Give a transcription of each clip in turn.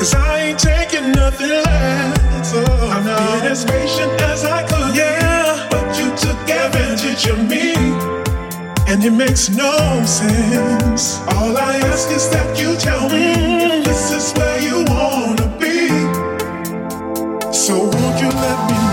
Cause I ain't taking nothing less. Oh, I've no. been as patient as I could. Yeah. But you took advantage of me. And it makes no sense. All I ask is that you tell me mm. this is where you wanna be. So won't you let me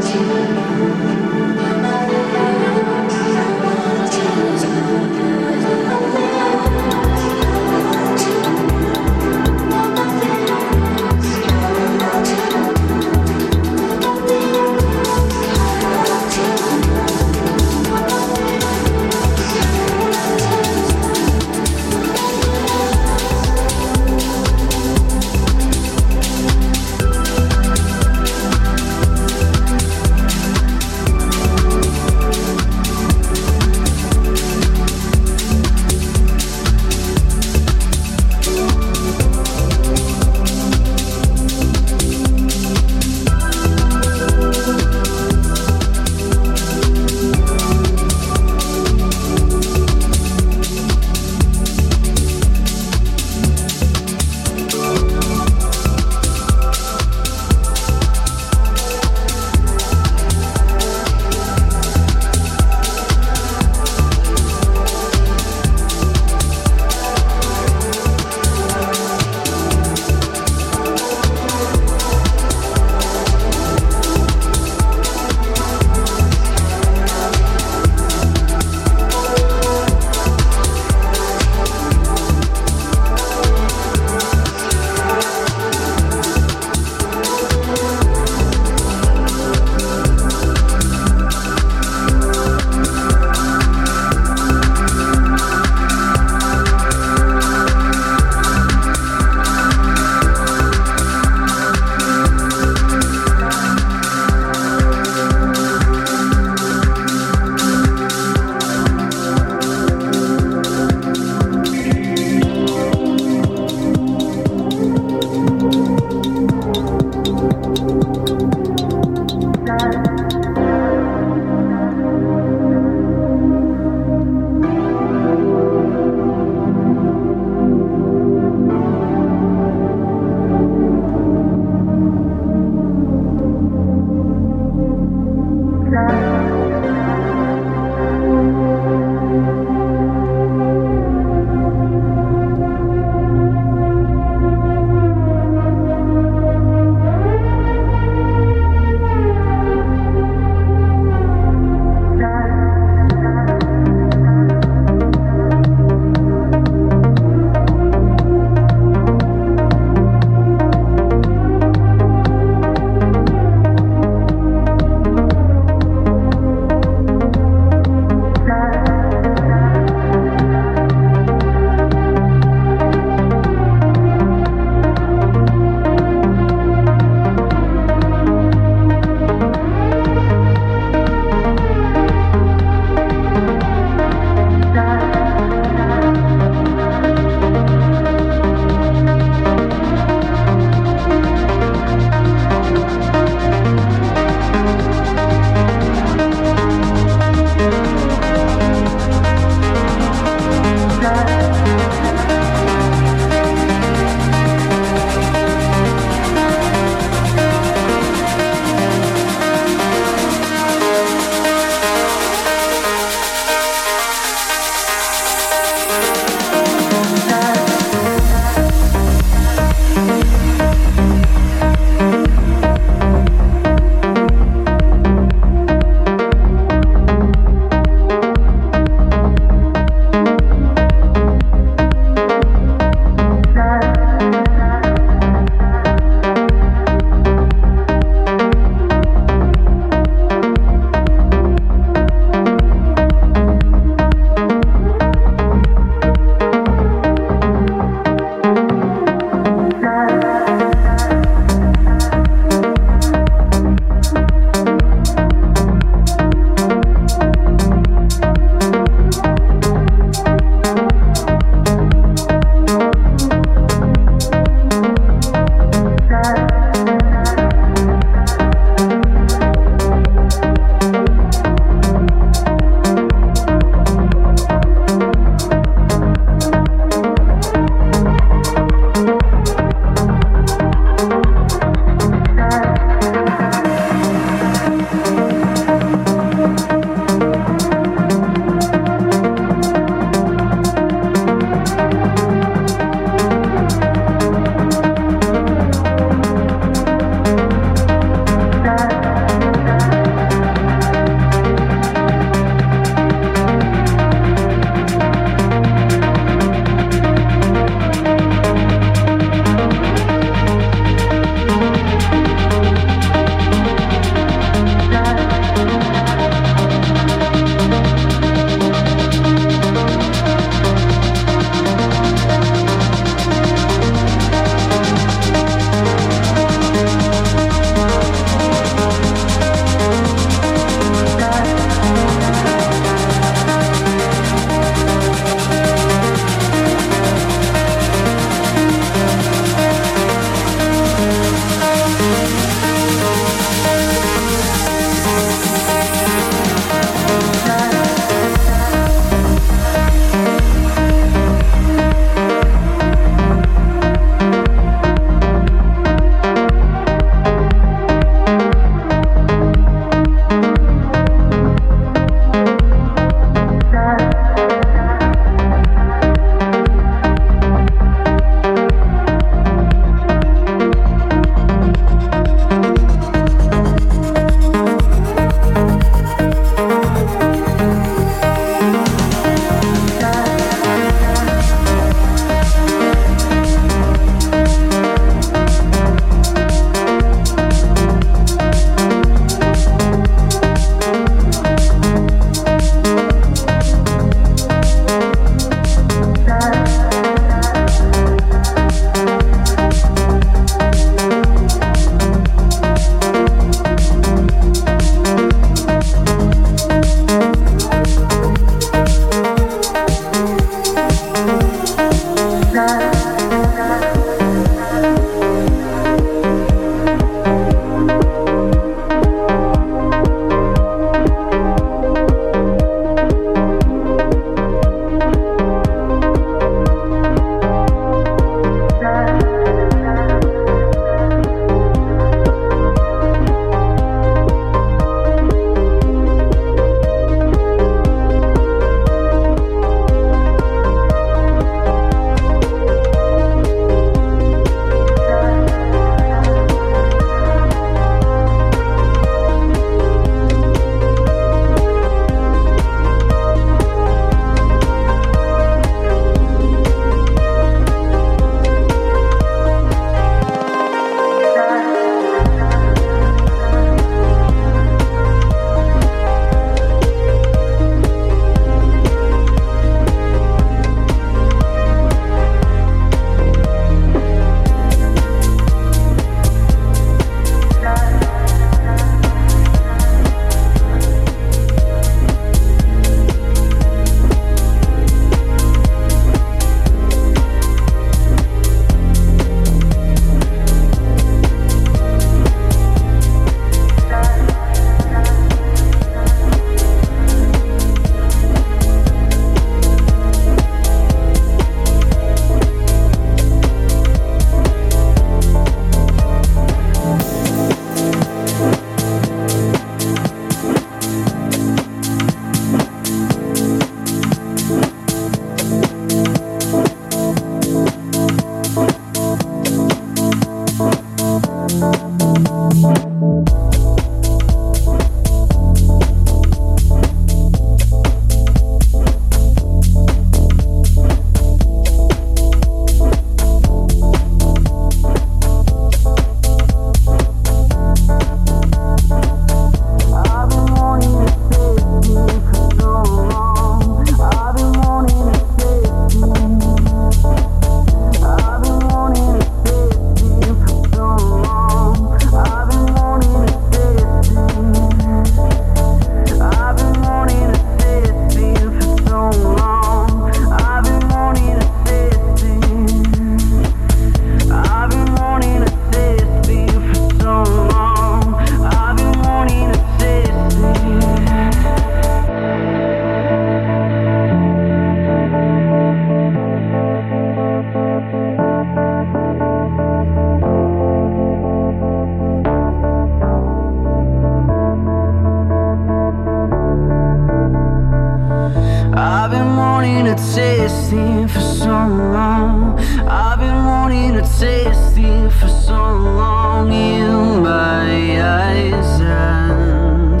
to taste it for so long. I've been wanting to taste it for so long in my eyes and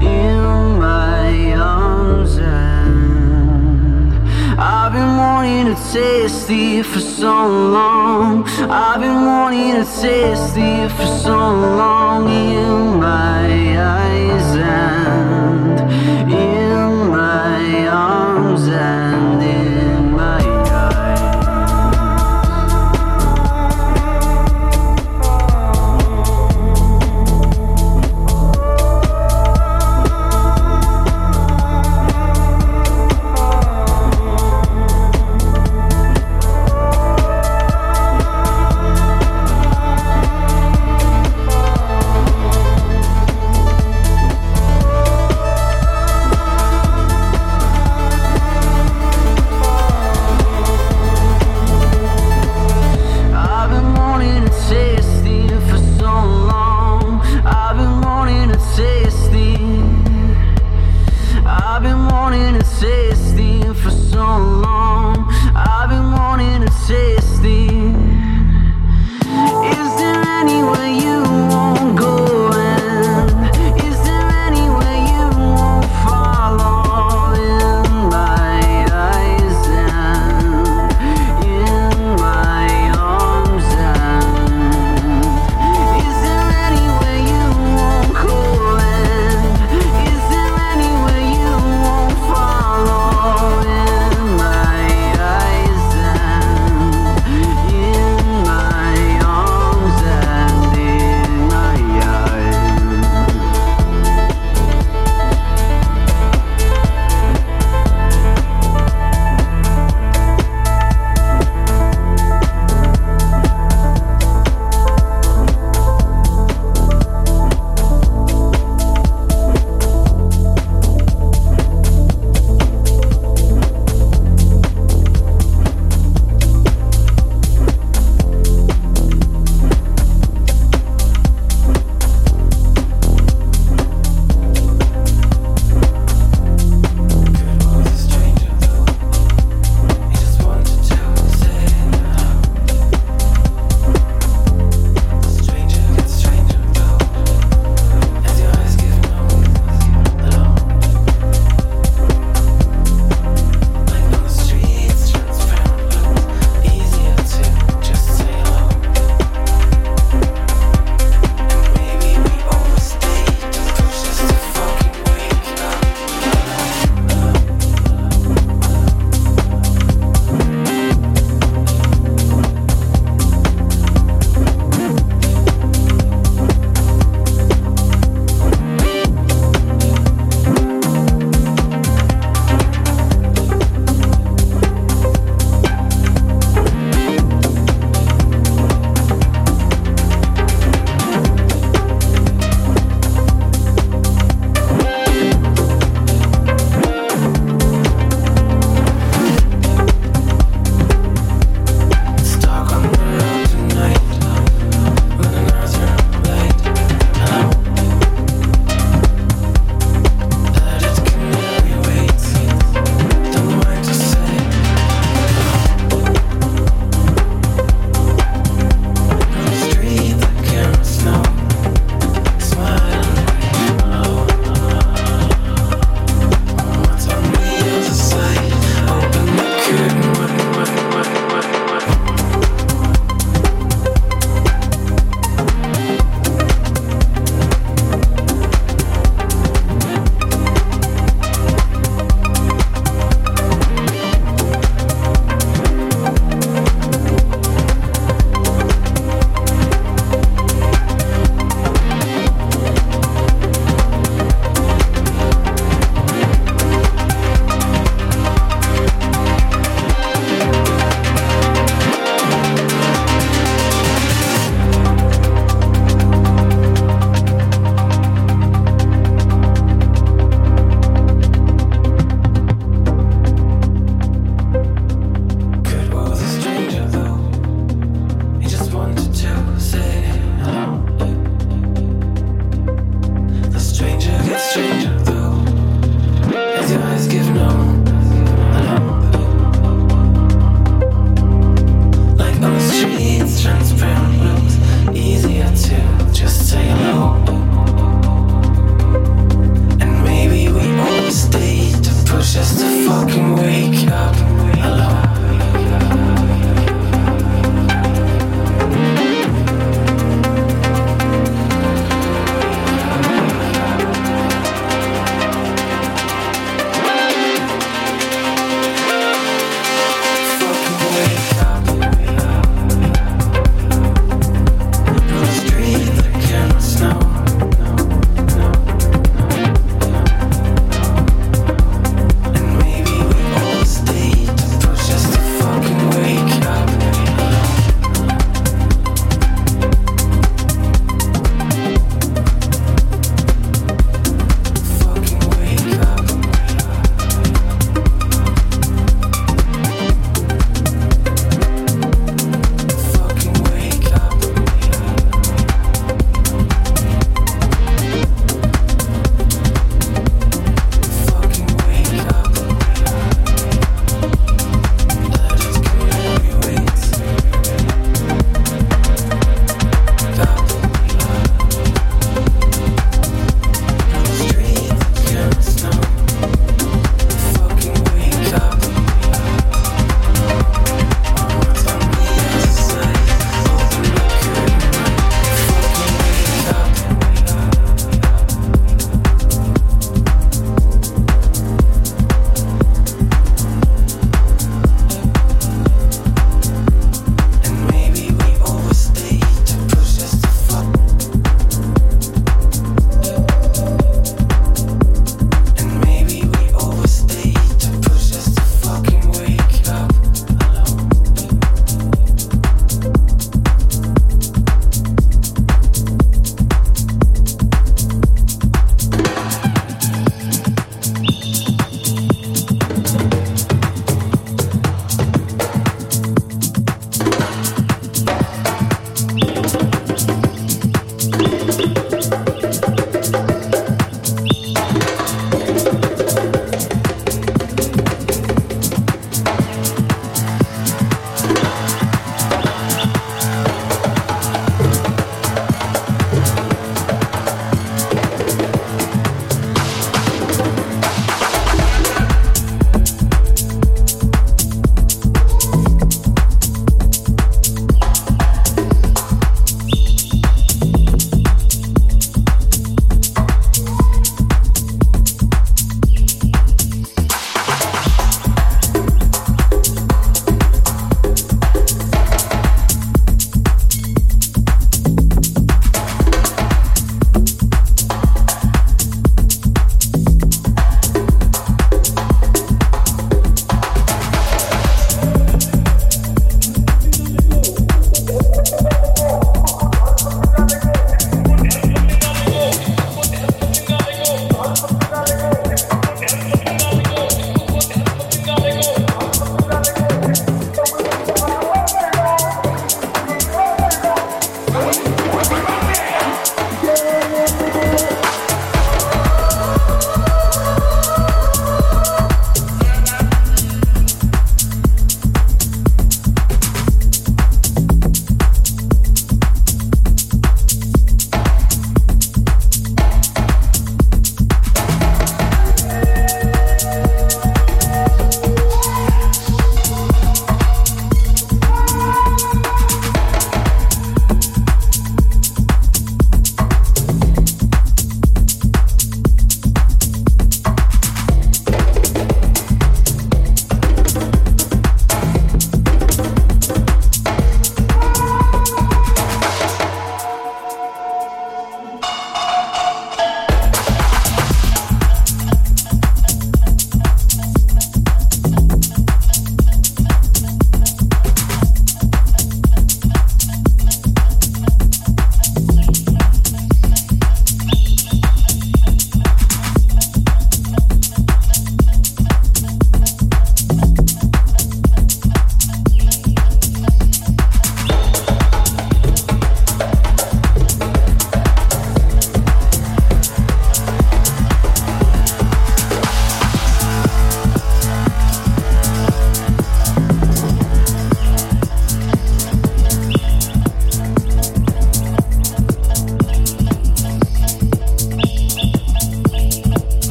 in my arms and I've been wanting to taste it for so long. I've been wanting to taste it for so long in my